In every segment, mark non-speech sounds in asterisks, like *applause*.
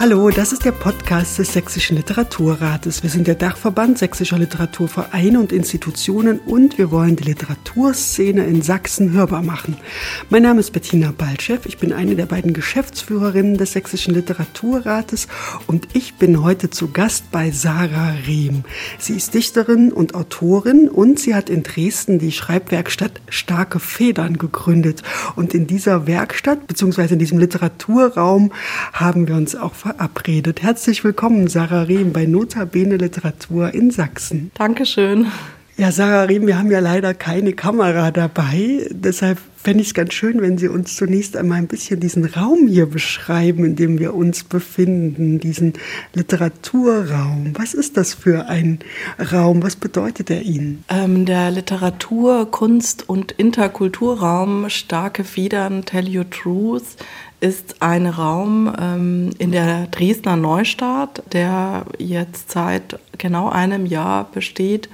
Hallo, das ist der Podcast des Sächsischen Literaturrates. Wir sind der Dachverband sächsischer Literaturvereine und Institutionen und wir wollen die Literaturszene in Sachsen hörbar machen. Mein Name ist Bettina Balchev, ich bin eine der beiden Geschäftsführerinnen des Sächsischen Literaturrates und ich bin heute zu Gast bei Sarah Rehm. Sie ist Dichterin und Autorin und sie hat in Dresden die Schreibwerkstatt Starke Federn gegründet. Und in dieser Werkstatt bzw. in diesem Literaturraum haben wir uns auch verabredet. Herzlich willkommen, Sarah Rehm, bei Notabene Literatur in Sachsen. Dankeschön. Ja, Sarah Rehm, wir haben ja leider keine Kamera dabei. Deshalb fände ich es ganz schön, wenn Sie uns zunächst einmal ein bisschen diesen Raum hier beschreiben, in dem wir uns befinden, diesen Literaturraum. Was ist das für ein Raum? Was bedeutet er Ihnen? Ähm, der Literatur-, Kunst- und Interkulturraum Starke Federn, Tell Your Truth ist ein Raum ähm, in der Dresdner Neustadt, der jetzt seit genau einem Jahr besteht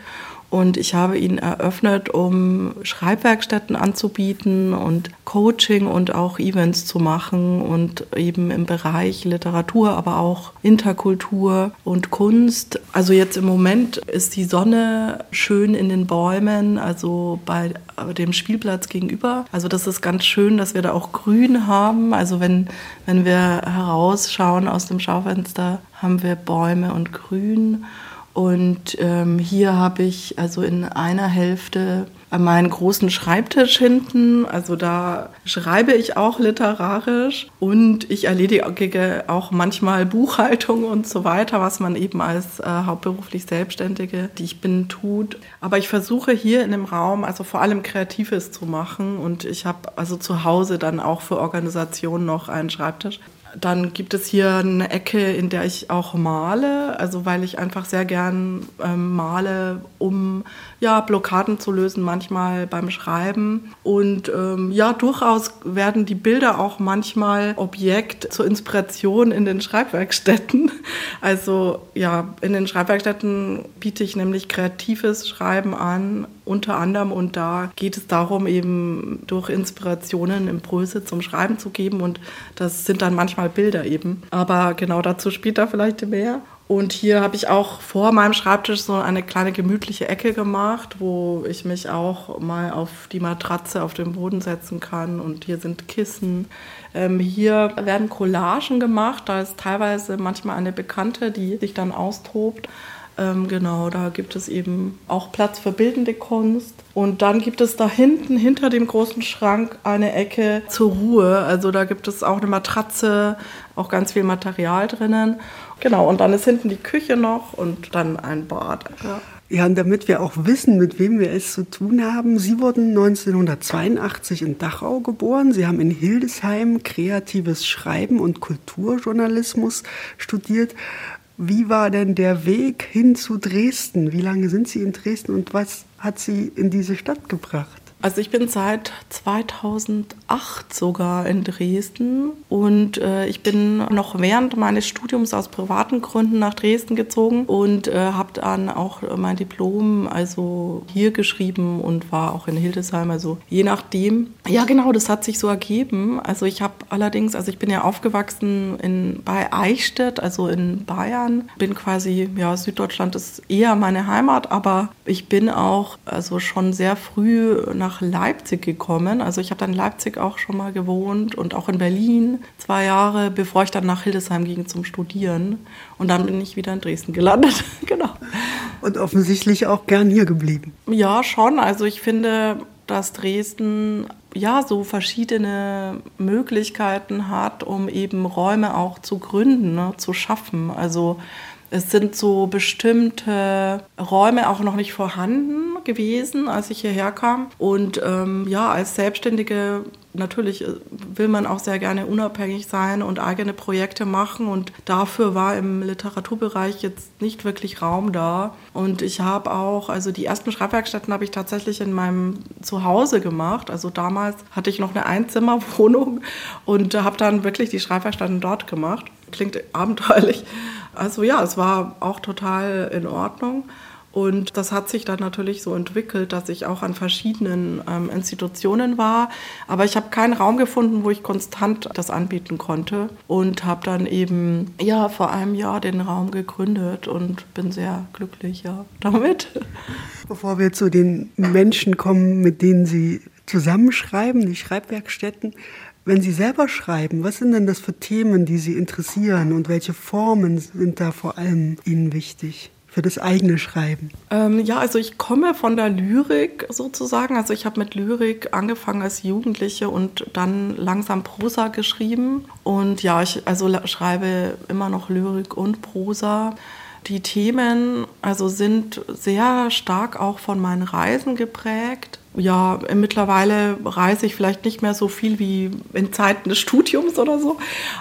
und ich habe ihn eröffnet, um Schreibwerkstätten anzubieten und Coaching und auch Events zu machen und eben im Bereich Literatur, aber auch Interkultur und Kunst. Also jetzt im Moment ist die Sonne schön in den Bäumen, also bei dem Spielplatz gegenüber. Also das ist ganz schön, dass wir da auch Grün haben. Also wenn, wenn wir herausschauen aus dem Schaufenster, haben wir Bäume und Grün. Und ähm, hier habe ich also in einer Hälfte meinen großen Schreibtisch hinten. Also da schreibe ich auch literarisch und ich erledige auch manchmal Buchhaltung und so weiter, was man eben als äh, hauptberuflich Selbstständige, die ich bin, tut. Aber ich versuche hier in dem Raum also vor allem Kreatives zu machen und ich habe also zu Hause dann auch für Organisationen noch einen Schreibtisch. Dann gibt es hier eine Ecke, in der ich auch male, also weil ich einfach sehr gern ähm, male, um ja, Blockaden zu lösen, manchmal beim Schreiben. Und ähm, ja, durchaus werden die Bilder auch manchmal Objekt zur Inspiration in den Schreibwerkstätten. *laughs* Also ja, in den Schreibwerkstätten biete ich nämlich kreatives Schreiben an, unter anderem. Und da geht es darum, eben durch Inspirationen Impulse zum Schreiben zu geben. Und das sind dann manchmal Bilder eben. Aber genau dazu später vielleicht mehr. Und hier habe ich auch vor meinem Schreibtisch so eine kleine gemütliche Ecke gemacht, wo ich mich auch mal auf die Matratze auf den Boden setzen kann. Und hier sind Kissen. Ähm, hier werden Collagen gemacht. Da ist teilweise manchmal eine Bekannte, die sich dann austobt. Ähm, genau, da gibt es eben auch Platz für bildende Kunst. Und dann gibt es da hinten, hinter dem großen Schrank, eine Ecke zur Ruhe. Also da gibt es auch eine Matratze, auch ganz viel Material drinnen. Genau, und dann ist hinten die Küche noch und dann ein Bad. Ja. Ja, und damit wir auch wissen, mit wem wir es zu tun haben. Sie wurden 1982 in Dachau geboren. Sie haben in Hildesheim kreatives Schreiben und Kulturjournalismus studiert. Wie war denn der Weg hin zu Dresden? Wie lange sind Sie in Dresden und was hat Sie in diese Stadt gebracht? Also ich bin seit 2008 sogar in Dresden und äh, ich bin noch während meines Studiums aus privaten Gründen nach Dresden gezogen und äh, habe dann auch mein Diplom also hier geschrieben und war auch in Hildesheim, also je nachdem. Ja genau, das hat sich so ergeben. Also ich habe allerdings, also ich bin ja aufgewachsen in, bei Eichstätt, also in Bayern, bin quasi, ja Süddeutschland ist eher meine Heimat, aber ich bin auch also schon sehr früh nach nach Leipzig gekommen. Also ich habe dann in Leipzig auch schon mal gewohnt und auch in Berlin zwei Jahre, bevor ich dann nach Hildesheim ging zum Studieren. Und dann bin ich wieder in Dresden gelandet. *laughs* genau. Und offensichtlich auch gern hier geblieben. Ja, schon. Also ich finde, dass Dresden ja so verschiedene Möglichkeiten hat, um eben Räume auch zu gründen, ne, zu schaffen. Also es sind so bestimmte Räume auch noch nicht vorhanden gewesen, als ich hierher kam. Und ähm, ja, als Selbstständige natürlich äh, will man auch sehr gerne unabhängig sein und eigene Projekte machen. Und dafür war im Literaturbereich jetzt nicht wirklich Raum da. Und ich habe auch, also die ersten Schreibwerkstätten habe ich tatsächlich in meinem Zuhause gemacht. Also damals hatte ich noch eine Einzimmerwohnung *laughs* und habe dann wirklich die Schreibwerkstätten dort gemacht. Klingt abenteuerlich. Also ja, es war auch total in Ordnung. Und das hat sich dann natürlich so entwickelt, dass ich auch an verschiedenen ähm, Institutionen war. Aber ich habe keinen Raum gefunden, wo ich konstant das anbieten konnte. Und habe dann eben ja vor einem Jahr den Raum gegründet und bin sehr glücklich ja, *laughs* damit. Bevor wir zu den Menschen kommen, mit denen Sie zusammenschreiben, die Schreibwerkstätten, wenn Sie selber schreiben, was sind denn das für Themen, die Sie interessieren und welche Formen sind da vor allem Ihnen wichtig? für das eigene Schreiben? Ähm, ja, also ich komme von der Lyrik sozusagen. Also ich habe mit Lyrik angefangen als Jugendliche und dann langsam Prosa geschrieben. Und ja, ich also schreibe immer noch Lyrik und Prosa. Die Themen also sind sehr stark auch von meinen Reisen geprägt ja, mittlerweile reise ich vielleicht nicht mehr so viel wie in Zeiten des Studiums oder so.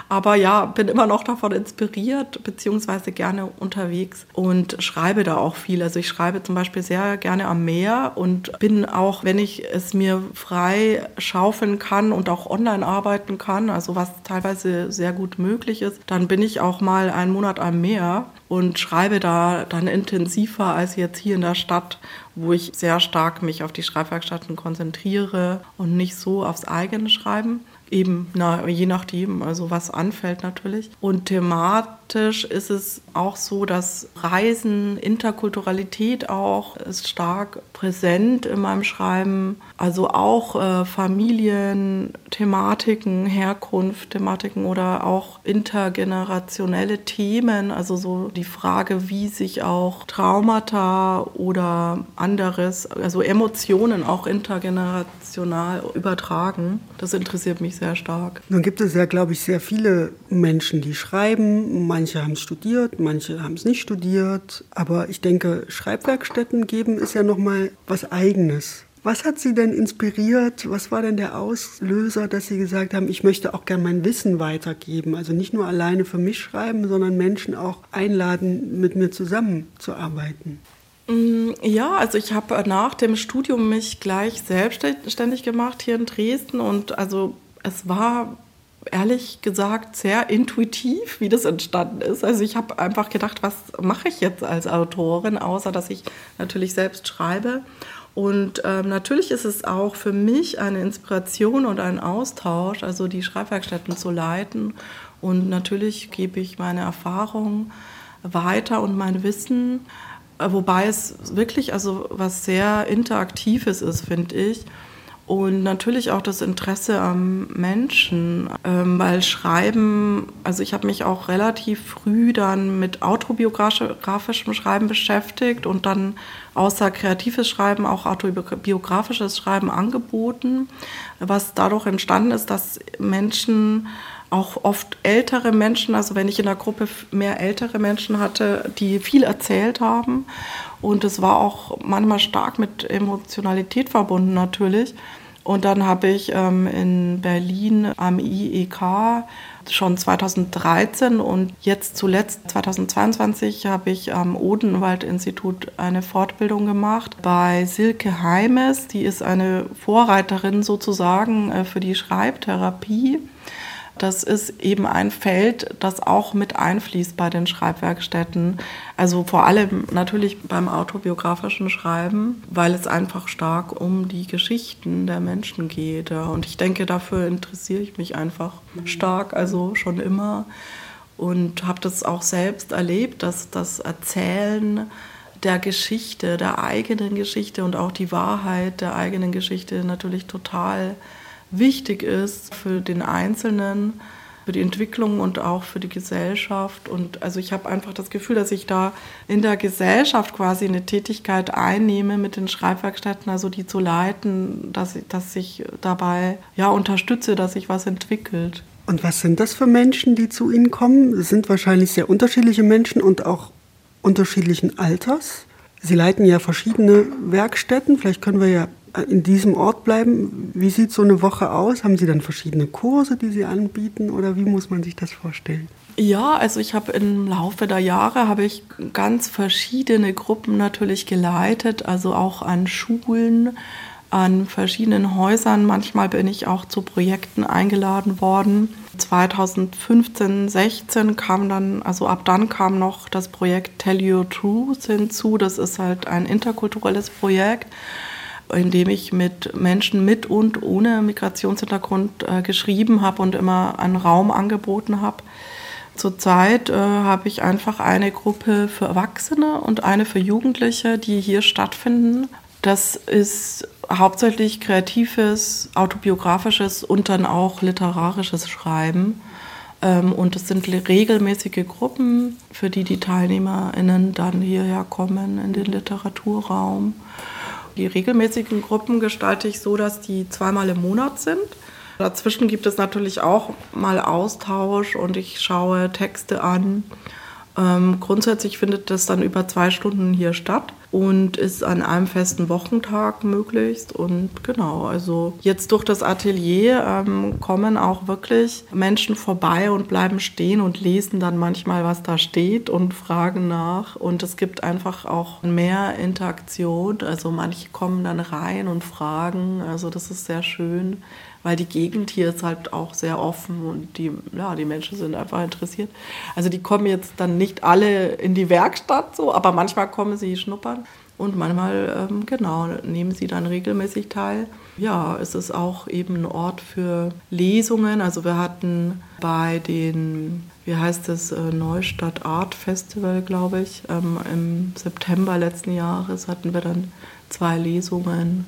Aber ja, bin immer noch davon inspiriert, beziehungsweise gerne unterwegs und schreibe da auch viel. Also ich schreibe zum Beispiel sehr gerne am Meer und bin auch, wenn ich es mir frei schaufeln kann und auch online arbeiten kann, also was teilweise sehr gut möglich ist, dann bin ich auch mal einen Monat am Meer und schreibe da dann intensiver als jetzt hier in der Stadt wo ich sehr stark mich auf die Schreibwerkstätten konzentriere und nicht so aufs eigene Schreiben. Eben, na, je nachdem, also was anfällt natürlich. Und thematisch ist es auch so, dass Reisen, Interkulturalität auch ist stark präsent in meinem Schreiben. Also auch äh, Familien, Thematiken, Herkunft, Thematiken oder auch intergenerationelle Themen. Also so die Frage, wie sich auch Traumata oder anderes, also Emotionen auch intergenerational übertragen. Das interessiert mich sehr stark. Nun gibt es ja, glaube ich, sehr viele Menschen, die schreiben. Manche haben es studiert, manche haben es nicht studiert. Aber ich denke, Schreibwerkstätten geben ist ja nochmal was Eigenes. Was hat Sie denn inspiriert? Was war denn der Auslöser, dass Sie gesagt haben, ich möchte auch gern mein Wissen weitergeben? Also nicht nur alleine für mich schreiben, sondern Menschen auch einladen, mit mir zusammenzuarbeiten. Mm, ja, also ich habe nach dem Studium mich gleich selbstständig gemacht hier in Dresden und also es war ehrlich gesagt sehr intuitiv, wie das entstanden ist. Also ich habe einfach gedacht, was mache ich jetzt als Autorin, außer dass ich natürlich selbst schreibe. Und ähm, natürlich ist es auch für mich eine Inspiration und ein Austausch, also die Schreibwerkstätten zu leiten. Und natürlich gebe ich meine Erfahrungen weiter und mein Wissen, äh, wobei es wirklich also was sehr Interaktives ist, finde ich. Und natürlich auch das Interesse am Menschen, ähm, weil Schreiben, also ich habe mich auch relativ früh dann mit autobiografischem Schreiben beschäftigt und dann außer kreatives Schreiben auch autobiografisches Schreiben angeboten, was dadurch entstanden ist, dass Menschen auch oft ältere Menschen, also wenn ich in der Gruppe mehr ältere Menschen hatte, die viel erzählt haben. Und es war auch manchmal stark mit Emotionalität verbunden natürlich. Und dann habe ich ähm, in Berlin am IEK schon 2013 und jetzt zuletzt 2022 habe ich am Odenwald-Institut eine Fortbildung gemacht bei Silke Heimes. Die ist eine Vorreiterin sozusagen äh, für die Schreibtherapie. Das ist eben ein Feld, das auch mit einfließt bei den Schreibwerkstätten. Also vor allem natürlich beim autobiografischen Schreiben, weil es einfach stark um die Geschichten der Menschen geht. Und ich denke, dafür interessiere ich mich einfach stark, also schon immer. Und habe das auch selbst erlebt, dass das Erzählen der Geschichte, der eigenen Geschichte und auch die Wahrheit der eigenen Geschichte natürlich total wichtig ist für den Einzelnen, für die Entwicklung und auch für die Gesellschaft. Und also ich habe einfach das Gefühl, dass ich da in der Gesellschaft quasi eine Tätigkeit einnehme mit den Schreibwerkstätten, also die zu leiten, dass, dass ich dabei ja unterstütze, dass sich was entwickelt. Und was sind das für Menschen, die zu Ihnen kommen? Es sind wahrscheinlich sehr unterschiedliche Menschen und auch unterschiedlichen Alters. Sie leiten ja verschiedene Werkstätten. Vielleicht können wir ja in diesem Ort bleiben. Wie sieht so eine Woche aus? Haben Sie dann verschiedene Kurse, die Sie anbieten oder wie muss man sich das vorstellen? Ja, also ich habe im Laufe der Jahre habe ich ganz verschiedene Gruppen natürlich geleitet, also auch an Schulen, an verschiedenen Häusern. Manchmal bin ich auch zu Projekten eingeladen worden. 2015, 16 kam dann, also ab dann kam noch das Projekt Tell Your Truth hinzu. Das ist halt ein interkulturelles Projekt, in dem ich mit Menschen mit und ohne Migrationshintergrund äh, geschrieben habe und immer einen Raum angeboten habe. Zurzeit äh, habe ich einfach eine Gruppe für Erwachsene und eine für Jugendliche, die hier stattfinden. Das ist hauptsächlich kreatives, autobiografisches und dann auch literarisches Schreiben. Ähm, und es sind regelmäßige Gruppen, für die die TeilnehmerInnen dann hierher kommen in den Literaturraum. Die regelmäßigen Gruppen gestalte ich so, dass die zweimal im Monat sind. Dazwischen gibt es natürlich auch mal Austausch und ich schaue Texte an ähm, grundsätzlich findet das dann über zwei Stunden hier statt und ist an einem festen Wochentag möglichst. Und genau, also jetzt durch das Atelier ähm, kommen auch wirklich Menschen vorbei und bleiben stehen und lesen dann manchmal, was da steht und fragen nach. Und es gibt einfach auch mehr Interaktion. Also manche kommen dann rein und fragen. Also das ist sehr schön weil die Gegend hier ist halt auch sehr offen und die, ja, die Menschen sind einfach interessiert. Also die kommen jetzt dann nicht alle in die Werkstatt so, aber manchmal kommen sie schnuppern und manchmal, ähm, genau, nehmen sie dann regelmäßig teil. Ja, es ist auch eben ein Ort für Lesungen. Also wir hatten bei den, wie heißt es, äh, Neustadt Art Festival, glaube ich, ähm, im September letzten Jahres hatten wir dann zwei Lesungen.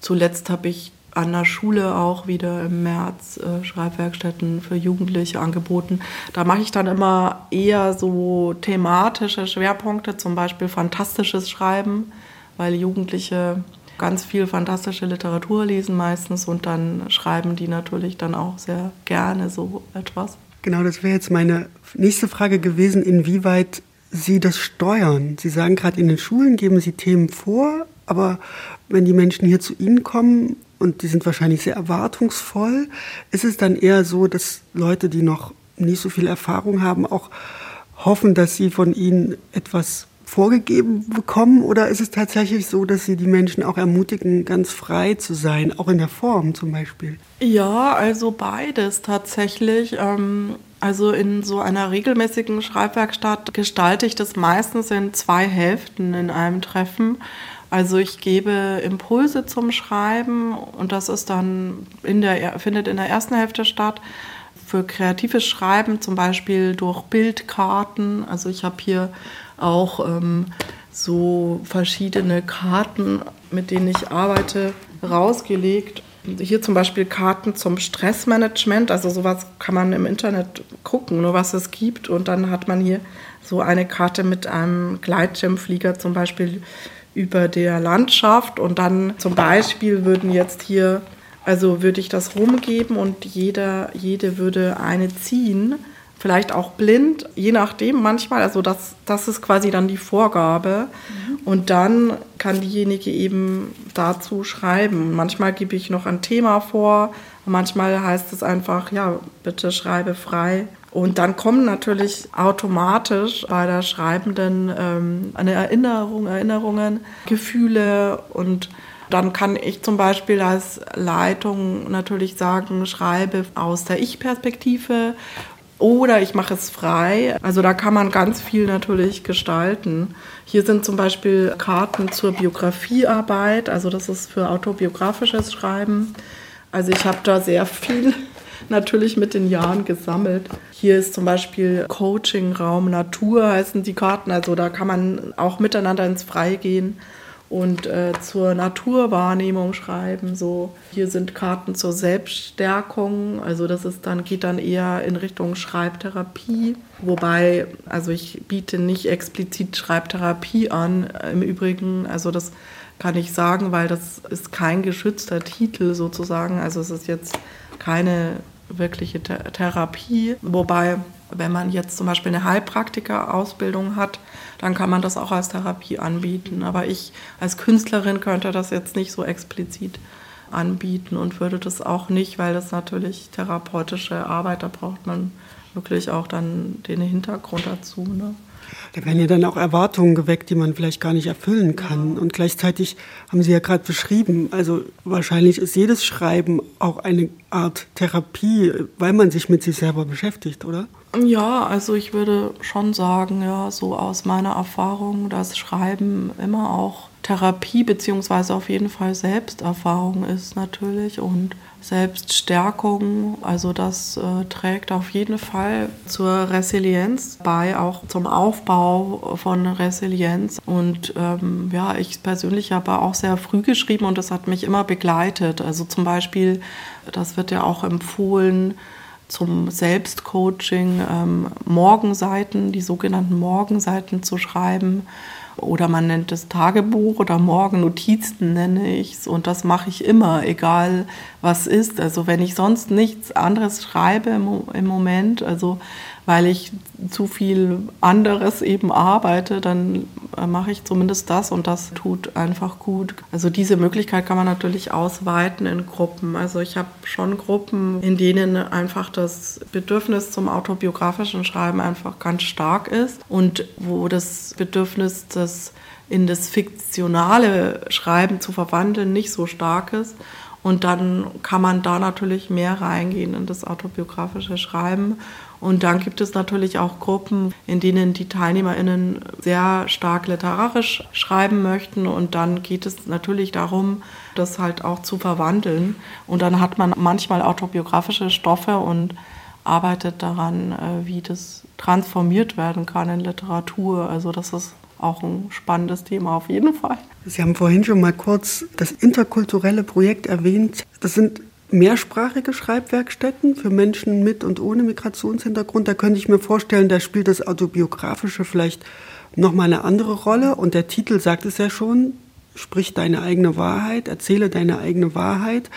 Zuletzt habe ich an der Schule auch wieder im März äh, Schreibwerkstätten für Jugendliche angeboten. Da mache ich dann immer eher so thematische Schwerpunkte, zum Beispiel fantastisches Schreiben, weil Jugendliche ganz viel fantastische Literatur lesen meistens und dann schreiben die natürlich dann auch sehr gerne so etwas. Genau, das wäre jetzt meine nächste Frage gewesen, inwieweit Sie das steuern. Sie sagen gerade, in den Schulen geben Sie Themen vor, aber wenn die Menschen hier zu Ihnen kommen, und die sind wahrscheinlich sehr erwartungsvoll. Ist es dann eher so, dass Leute, die noch nicht so viel Erfahrung haben, auch hoffen, dass sie von ihnen etwas vorgegeben bekommen? Oder ist es tatsächlich so, dass Sie die Menschen auch ermutigen, ganz frei zu sein, auch in der Form zum Beispiel? Ja, also beides tatsächlich. Ähm, also in so einer regelmäßigen Schreibwerkstatt gestalte ich das meistens in zwei Hälften in einem Treffen. Also ich gebe Impulse zum Schreiben und das ist dann in der, findet in der ersten Hälfte statt. Für kreatives Schreiben zum Beispiel durch Bildkarten. Also ich habe hier auch ähm, so verschiedene Karten, mit denen ich arbeite, rausgelegt. Hier zum Beispiel Karten zum Stressmanagement. Also sowas kann man im Internet gucken, nur was es gibt. Und dann hat man hier so eine Karte mit einem Gleitschirmflieger zum Beispiel über der Landschaft. Und dann zum Beispiel würden jetzt hier, also würde ich das rumgeben und jeder, jede würde eine ziehen, vielleicht auch blind, je nachdem manchmal, also das, das ist quasi dann die Vorgabe. Mhm. und dann kann diejenige eben dazu schreiben. Manchmal gebe ich noch ein Thema vor, manchmal heißt es einfach, ja, bitte schreibe frei und dann kommen natürlich automatisch bei der Schreibenden ähm, eine Erinnerung, Erinnerungen, Gefühle und dann kann ich zum Beispiel als Leitung natürlich sagen, schreibe aus der Ich-Perspektive oder ich mache es frei. Also da kann man ganz viel natürlich gestalten. Hier sind zum Beispiel Karten zur Biografiearbeit, also das ist für autobiografisches Schreiben. Also ich habe da sehr viel natürlich mit den Jahren gesammelt. Hier ist zum Beispiel Coaching-Raum Natur heißen die Karten. Also da kann man auch miteinander ins Freie gehen und äh, zur Naturwahrnehmung schreiben. So hier sind Karten zur Selbststärkung. Also das ist dann geht dann eher in Richtung Schreibtherapie. Wobei also ich biete nicht explizit Schreibtherapie an. Im Übrigen also das kann ich sagen, weil das ist kein geschützter Titel sozusagen. Also es ist jetzt keine wirkliche Therapie. Wobei, wenn man jetzt zum Beispiel eine Heilpraktiker-Ausbildung hat, dann kann man das auch als Therapie anbieten. Aber ich als Künstlerin könnte das jetzt nicht so explizit anbieten und würde das auch nicht, weil das natürlich therapeutische Arbeit, da braucht man wirklich auch dann den Hintergrund dazu. Ne? Da werden ja dann auch Erwartungen geweckt, die man vielleicht gar nicht erfüllen kann. Und gleichzeitig haben Sie ja gerade beschrieben, also wahrscheinlich ist jedes Schreiben auch eine Art Therapie, weil man sich mit sich selber beschäftigt, oder? Ja, also ich würde schon sagen, ja, so aus meiner Erfahrung, dass Schreiben immer auch Therapie beziehungsweise auf jeden Fall Selbsterfahrung ist natürlich und Selbststärkung. Also das äh, trägt auf jeden Fall zur Resilienz bei, auch zum Aufbau von Resilienz. Und ähm, ja, ich persönlich habe auch sehr früh geschrieben und das hat mich immer begleitet. Also zum Beispiel, das wird ja auch empfohlen, zum Selbstcoaching ähm, Morgenseiten, die sogenannten Morgenseiten zu schreiben oder man nennt es Tagebuch oder Morgennotizen nenne ich es. Und das mache ich immer, egal was ist. Also wenn ich sonst nichts anderes schreibe im, Moment, also weil ich zu viel anderes eben arbeite, dann mache ich zumindest das und das tut einfach gut. Also diese Möglichkeit kann man natürlich ausweiten in Gruppen. Also ich habe schon Gruppen, in denen einfach das Bedürfnis zum autobiografischen Schreiben einfach ganz stark ist und wo das Bedürfnis, das in das fiktionale Schreiben zu verwandeln, nicht so stark ist. Und dann kann man da natürlich mehr reingehen in das autobiografische Schreiben. Und dann gibt es natürlich auch Gruppen, in denen die TeilnehmerInnen sehr stark literarisch schreiben möchten. Und dann geht es natürlich darum, das halt auch zu verwandeln. Und dann hat man manchmal autobiografische Stoffe und arbeitet daran, äh, wie das transformiert werden kann in Literatur. Also das ist auch ein spannendes Thema auf jeden Fall. Sie haben vorhin schon mal kurz das interkulturelle Projekt erwähnt. Das sind mehrsprachige Schreibwerkstätten für Menschen mit und ohne Migrationshintergrund. Da könnte ich mir vorstellen, da spielt das Autobiografische vielleicht nochmal eine andere Rolle. Und der Titel sagt es ja schon, sprich deine eigene Wahrheit, erzähle deine eigene Wahrheit.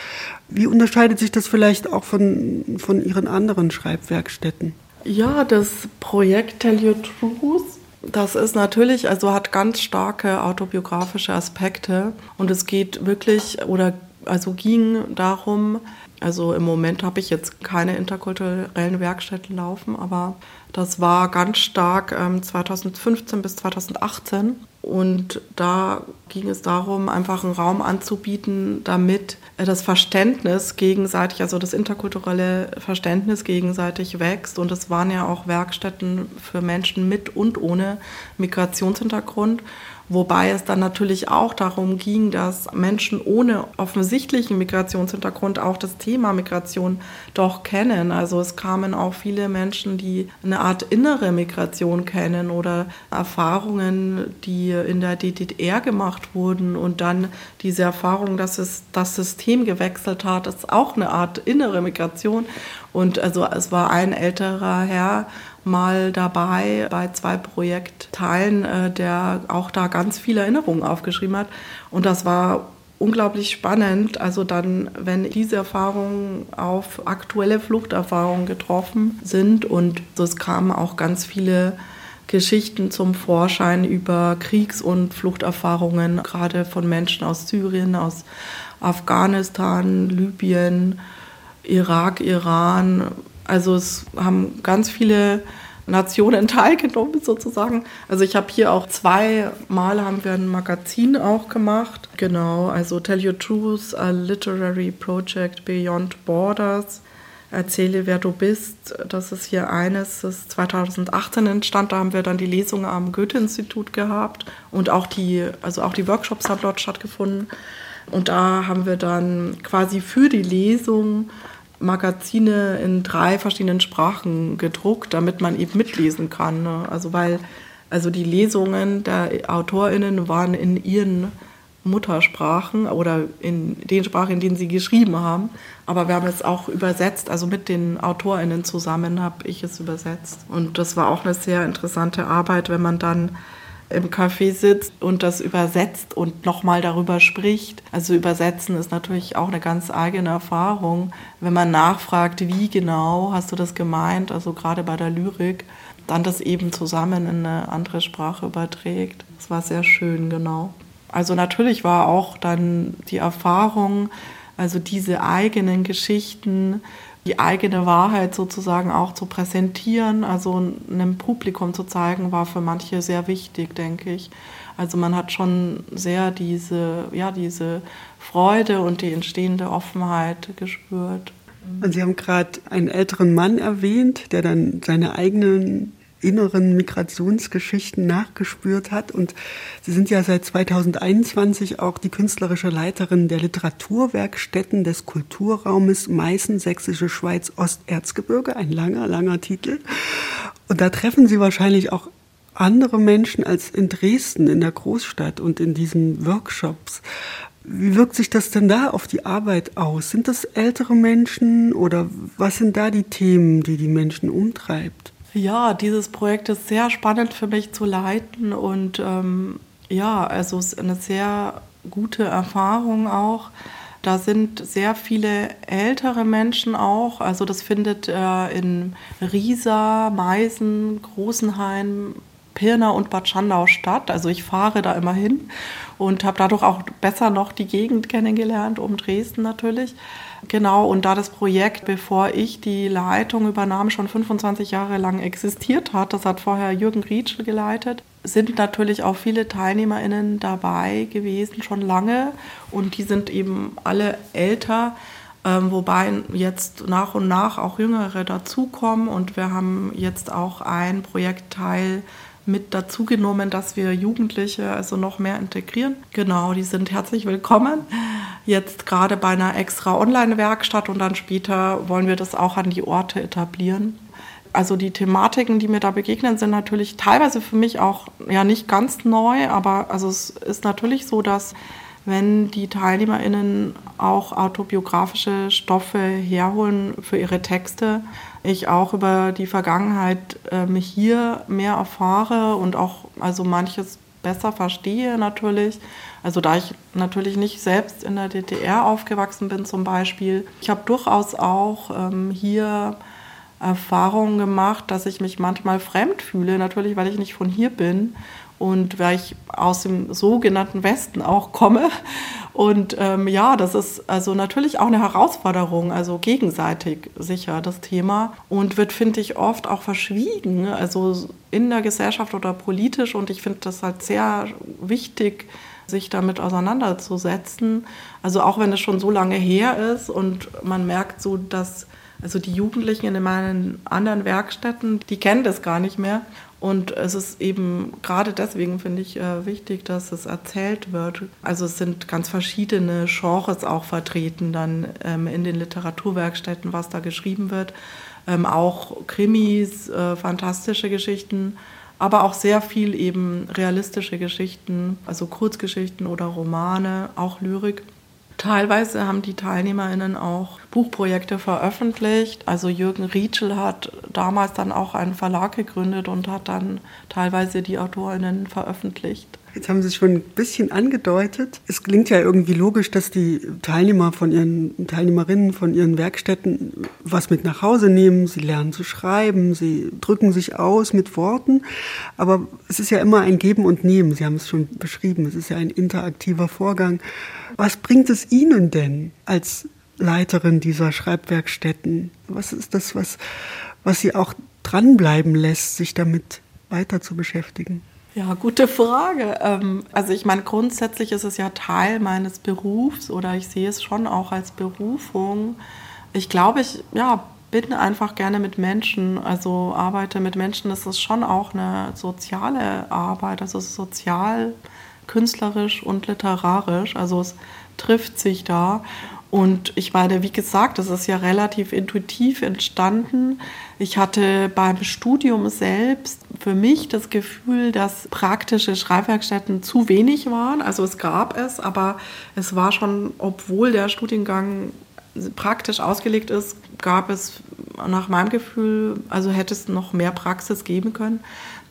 Wie unterscheidet sich das vielleicht auch von, von Ihren anderen Schreibwerkstätten? Ja, das Projekt Tell Your Truth, das ist natürlich, also hat ganz starke autobiografische Aspekte und es geht wirklich oder also ging darum, also im Moment habe ich jetzt keine interkulturellen Werkstätten laufen, aber das war ganz stark ähm, 2015 bis 2018. Und da ging es darum, einfach einen Raum anzubieten, damit das Verständnis gegenseitig, also das interkulturelle Verständnis gegenseitig wächst. Und es waren ja auch Werkstätten für Menschen mit und ohne Migrationshintergrund. Wobei es dann natürlich auch darum ging, dass Menschen ohne offensichtlichen Migrationshintergrund auch das Thema Migration doch kennen. Also es kamen auch viele Menschen, die eine Art innere Migration kennen oder Erfahrungen, die in der DDR gemacht wurden und dann diese Erfahrung, dass es das System gewechselt hat, ist auch eine Art innere Migration. Und also es war ein älterer Herr, mal dabei bei zwei Projektteilen, äh, der auch da ganz viele Erinnerungen aufgeschrieben hat. Und das war unglaublich spannend. Also dann, wenn diese Erfahrungen auf aktuelle Fluchterfahrungen getroffen sind und es kamen auch ganz viele Geschichten zum Vorschein über Kriegs- und Fluchterfahrungen, gerade von Menschen aus Syrien, aus Afghanistan, Libyen, Irak, Iran, also es haben ganz viele Nationen *laughs* teilgenommen sozusagen. Also ich habe hier auch zweimal haben wir ein Magazin auch gemacht. Genau, also Tell Your Truth, a Literary Project Beyond Borders. Erzähle, wer du bist. Das ist hier eines, das 2018 entstand. Da haben wir dann die Lesung am Goethe-Institut gehabt und auch die, also auch die Workshops haben dort stattgefunden. Und da haben wir dann quasi für die Lesung Magazine in drei verschiedenen Sprachen gedruckt, damit man eben mitlesen kann. Ne? Also weil also die Lesungen der AutorInnen waren in ihren Muttersprachen oder in den Sprachen, in denen sie geschrieben haben. Aber wir haben es auch übersetzt, also mit den AutorInnen zusammen habe ich es übersetzt. Und das war auch eine sehr interessante Arbeit, wenn man dann im Café sitzt und das übersetzt und nochmal darüber spricht. Also übersetzen ist natürlich auch eine ganz eigene Erfahrung. Wenn man nachfragt, wie genau hast du das gemeint, also gerade bei der Lyrik, dann das eben zusammen in eine andere Sprache überträgt. Das war sehr schön, genau. Also natürlich war auch dann die Erfahrung, also diese eigenen Geschichten die eigene Wahrheit sozusagen auch zu präsentieren, also einem Publikum zu zeigen, war für manche sehr wichtig, denke ich. Also man hat schon sehr diese, ja, diese Freude und die entstehende Offenheit gespürt. Und Sie haben gerade einen älteren Mann erwähnt, der dann seine eigenen inneren Migrationsgeschichten nachgespürt hat. Und Sie sind ja seit 2021 auch die künstlerische Leiterin der Literaturwerkstätten des Kulturraumes Meißen, Sächsische Schweiz, Osterzgebirge. Ein langer, langer Titel. Und da treffen Sie wahrscheinlich auch andere Menschen als in Dresden, in der Großstadt und in diesen Workshops. Wie wirkt sich das denn da auf die Arbeit aus? Sind das ältere Menschen oder was sind da die Themen, die die Menschen umtreibt? Ja, dieses Projekt ist sehr spannend für mich zu leiten und ähm, ja, also es ist eine sehr gute Erfahrung auch. Da sind sehr viele ältere Menschen auch. Also das findet äh, in Riesa, Meisen, Großenhain, Pirna und Bad Schandau statt. Also ich fahre da immer hin und habe dadurch auch besser noch die Gegend kennengelernt, um Dresden natürlich. Genau, und da das Projekt, bevor ich die Leitung übernahm, schon 25 Jahre lang existiert hat, das hat vorher Jürgen Rietschel geleitet, sind natürlich auch viele TeilnehmerInnen dabei gewesen, schon lange. Und die sind eben alle älter, ähm, wobei jetzt nach und nach auch Jüngere dazukommen. Und wir haben jetzt auch ein Projektteil mit dazu genommen, dass wir Jugendliche also noch mehr integrieren. Genau, die sind herzlich willkommen. Jetzt gerade bei einer extra Online-Werkstatt und dann später wollen wir das auch an die Orte etablieren. Also die Thematiken, die mir da begegnen, sind natürlich teilweise für mich auch ja nicht ganz neu, aber also es ist natürlich so, dass wenn die TeilnehmerInnen auch autobiografische Stoffe herholen für ihre Texte, ich auch über die Vergangenheit ähm, hier mehr erfahre und auch also manches besser verstehe natürlich. Also da ich natürlich nicht selbst in der DDR aufgewachsen bin zum Beispiel. Ich habe durchaus auch ähm, hier Erfahrungen gemacht, dass ich mich manchmal fremd fühle, natürlich weil ich nicht von hier bin und weil ich aus dem sogenannten Westen auch komme. Und ähm, ja, das ist also natürlich auch eine Herausforderung, also gegenseitig sicher das Thema und wird, finde ich, oft auch verschwiegen, also in der Gesellschaft oder politisch. Und ich finde das halt sehr wichtig, sich damit auseinanderzusetzen. Also auch wenn es schon so lange her ist und man merkt so, dass also die Jugendlichen in meinen anderen Werkstätten, die kennen das gar nicht mehr. Und es ist eben gerade deswegen, finde ich, äh, wichtig, dass es erzählt wird. Also es sind ganz verschiedene Genres auch vertreten dann ähm, in den Literaturwerkstätten, was da geschrieben wird. Ähm, auch Krimis, äh, fantastische Geschichten, aber auch sehr viel eben realistische Geschichten, also Kurzgeschichten oder Romane, auch Lyrik. Teilweise haben die TeilnehmerInnen auch Buchprojekte veröffentlicht. Also Jürgen Rietschel hat damals dann auch einen Verlag gegründet und hat dann teilweise die AutorInnen veröffentlicht. Jetzt haben Sie es schon ein bisschen angedeutet. Es klingt ja irgendwie logisch, dass die Teilnehmer von ihren Teilnehmerinnen von ihren Werkstätten was mit nach Hause nehmen. Sie lernen zu schreiben, sie drücken sich aus mit Worten. Aber es ist ja immer ein Geben und Nehmen. Sie haben es schon beschrieben. Es ist ja ein interaktiver Vorgang. Was bringt es Ihnen denn als Leiterin dieser Schreibwerkstätten? Was ist das, was, was Sie auch dranbleiben lässt, sich damit weiter zu beschäftigen? Ja, gute Frage. Ähm, also ich meine, grundsätzlich ist es ja Teil meines Berufs oder ich sehe es schon auch als Berufung. Ich glaube, ich ja, bin einfach gerne mit Menschen, also arbeite mit Menschen. Das ist schon auch eine soziale Arbeit, also sozial, künstlerisch und literarisch. Also es trifft sich da. Und ich meine, wie gesagt, das ist ja relativ intuitiv entstanden. Ich hatte beim Studium selbst für mich das Gefühl, dass praktische Schreibwerkstätten zu wenig waren. Also es gab es, aber es war schon, obwohl der Studiengang praktisch ausgelegt ist, gab es nach meinem Gefühl, also hätte es noch mehr Praxis geben können.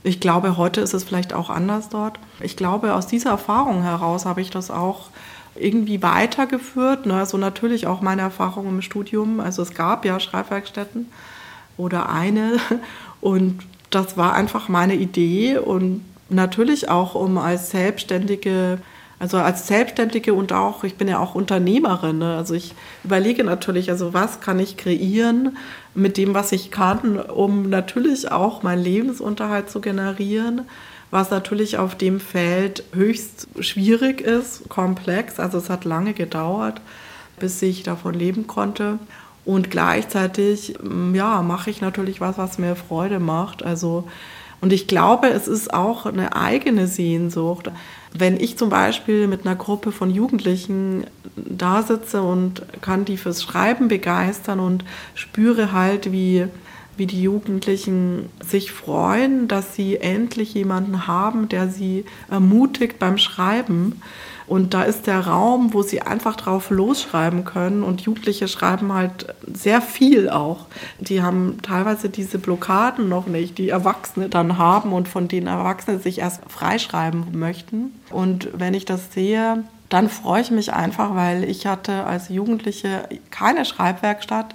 Ich glaube, heute ist es vielleicht auch anders dort. Ich glaube, aus dieser Erfahrung heraus habe ich das auch irgendwie weitergeführt. Ne? Also natürlich auch meine Erfahrung im Studium. Also es gab ja Schreibwerkstätten oder eine *laughs* und das war einfach meine Idee und natürlich auch um als selbstständige Also als Selbstständige und auch, ich bin ja auch Unternehmerin. Ne? Also ich überlege natürlich, also was kann ich kreieren mit dem, was ich kann, um natürlich auch meinen Lebensunterhalt zu generieren, was natürlich auf dem Feld höchst schwierig ist, komplex. Also es hat lange gedauert, bis ich davon leben konnte. Und gleichzeitig, ja, mache ich natürlich was, was mir Freude macht. Also und ich glaube, es ist auch eine eigene Sehnsucht. Wenn ich zum Beispiel mit einer Gruppe von Jugendlichen da sitze und kann die fürs Schreiben begeistern und spüre halt, wie, wie die Jugendlichen sich freuen, dass sie endlich jemanden haben, der sie ermutigt beim Schreiben und da ist der Raum, wo sie einfach drauf losschreiben können. Und Jugendliche schreiben halt sehr viel auch. Die haben teilweise diese Blockaden noch nicht, die Erwachsene dann haben und von denen Erwachsene sich erst freischreiben möchten. Und wenn ich das sehe, dann freue ich mich einfach, weil ich hatte als Jugendliche keine Schreibwerkstatt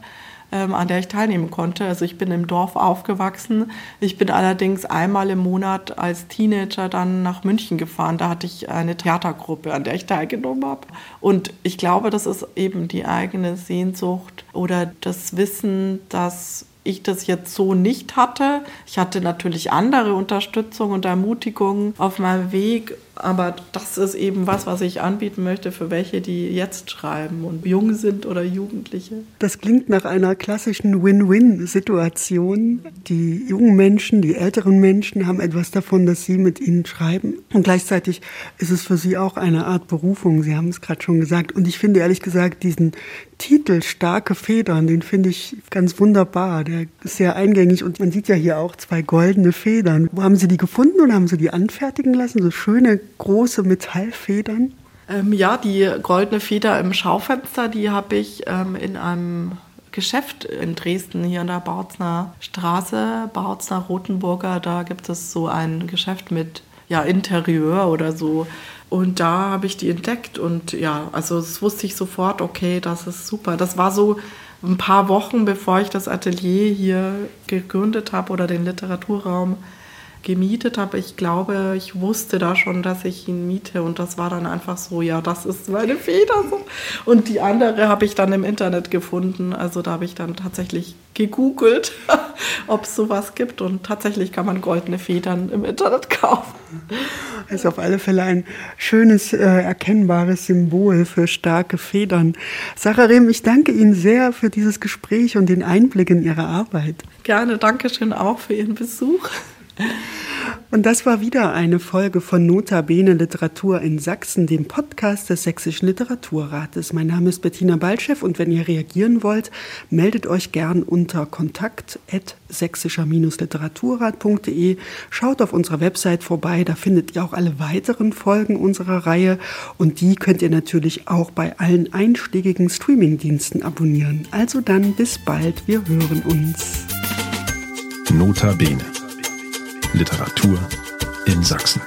ähm, an der ich teilnehmen konnte. Also ich bin im Dorf aufgewachsen. Ich bin allerdings einmal im Monat als Teenager dann nach München gefahren. Da hatte ich eine Theatergruppe, an der ich teilgenommen habe. Und ich glaube, das ist eben die eigene Sehnsucht oder das Wissen, dass ich das jetzt so nicht hatte. Ich hatte natürlich andere Unterstützung und Ermutigung auf meinem Weg, aber das ist eben was, was ich anbieten möchte für welche, die jetzt schreiben und jung sind oder Jugendliche. Das klingt nach einer klassischen Win-Win-Situation. Die jungen Menschen, die älteren Menschen haben etwas davon, dass sie mit ihnen schreiben. Und gleichzeitig ist es für sie auch eine Art Berufung. Sie haben es gerade schon gesagt. Und ich finde ehrlich gesagt diesen Titel Starke Federn, den finde ich ganz wunderbar. Der ist sehr eingängig und man sieht ja hier auch zwei goldene Federn. Wo haben Sie die gefunden oder haben Sie die anfertigen lassen? So schöne große Metallfedern? Ähm, ja, die goldene Feder im Schaufenster, die habe ich ähm, in einem Geschäft in Dresden, hier in der Bautzner Straße, Bautzner Rotenburger, da gibt es so ein Geschäft mit ja, Interieur oder so. Und da habe ich die entdeckt und ja, also das wusste ich sofort, okay, das ist super. Das war so ein paar Wochen, bevor ich das Atelier hier gegründet habe oder den Literaturraum gemietet habe. Ich glaube, ich wusste da schon, dass ich ihn miete und das war dann einfach so, ja, das ist meine Feder. Und die andere habe ich dann im Internet gefunden. Also da habe ich dann tatsächlich gegoogelt, *laughs* ob es sowas gibt und tatsächlich kann man goldene Federn im Internet kaufen. Ist auf alle Fälle ein schönes, äh, erkennbares Symbol für starke Federn. Sarah Rehm, ich danke Ihnen sehr für dieses Gespräch und den Einblick in Ihre Arbeit. Gerne, danke schön auch für Ihren Besuch. Und das war wieder eine Folge von Nota Bene Literatur in Sachsen, dem Podcast des Sächsischen Literaturrates. Mein Name ist Bettina Balchev und wenn ihr reagieren wollt, meldet euch gern unter kontakt.sächsischer-literaturrat.de. Schaut auf unserer Website vorbei, da findet ihr auch alle weiteren Folgen unserer Reihe und die könnt ihr natürlich auch bei allen einschlägigen Streamingdiensten abonnieren. Also dann bis bald, wir hören uns. Nota Bene Literatur in Sachsen.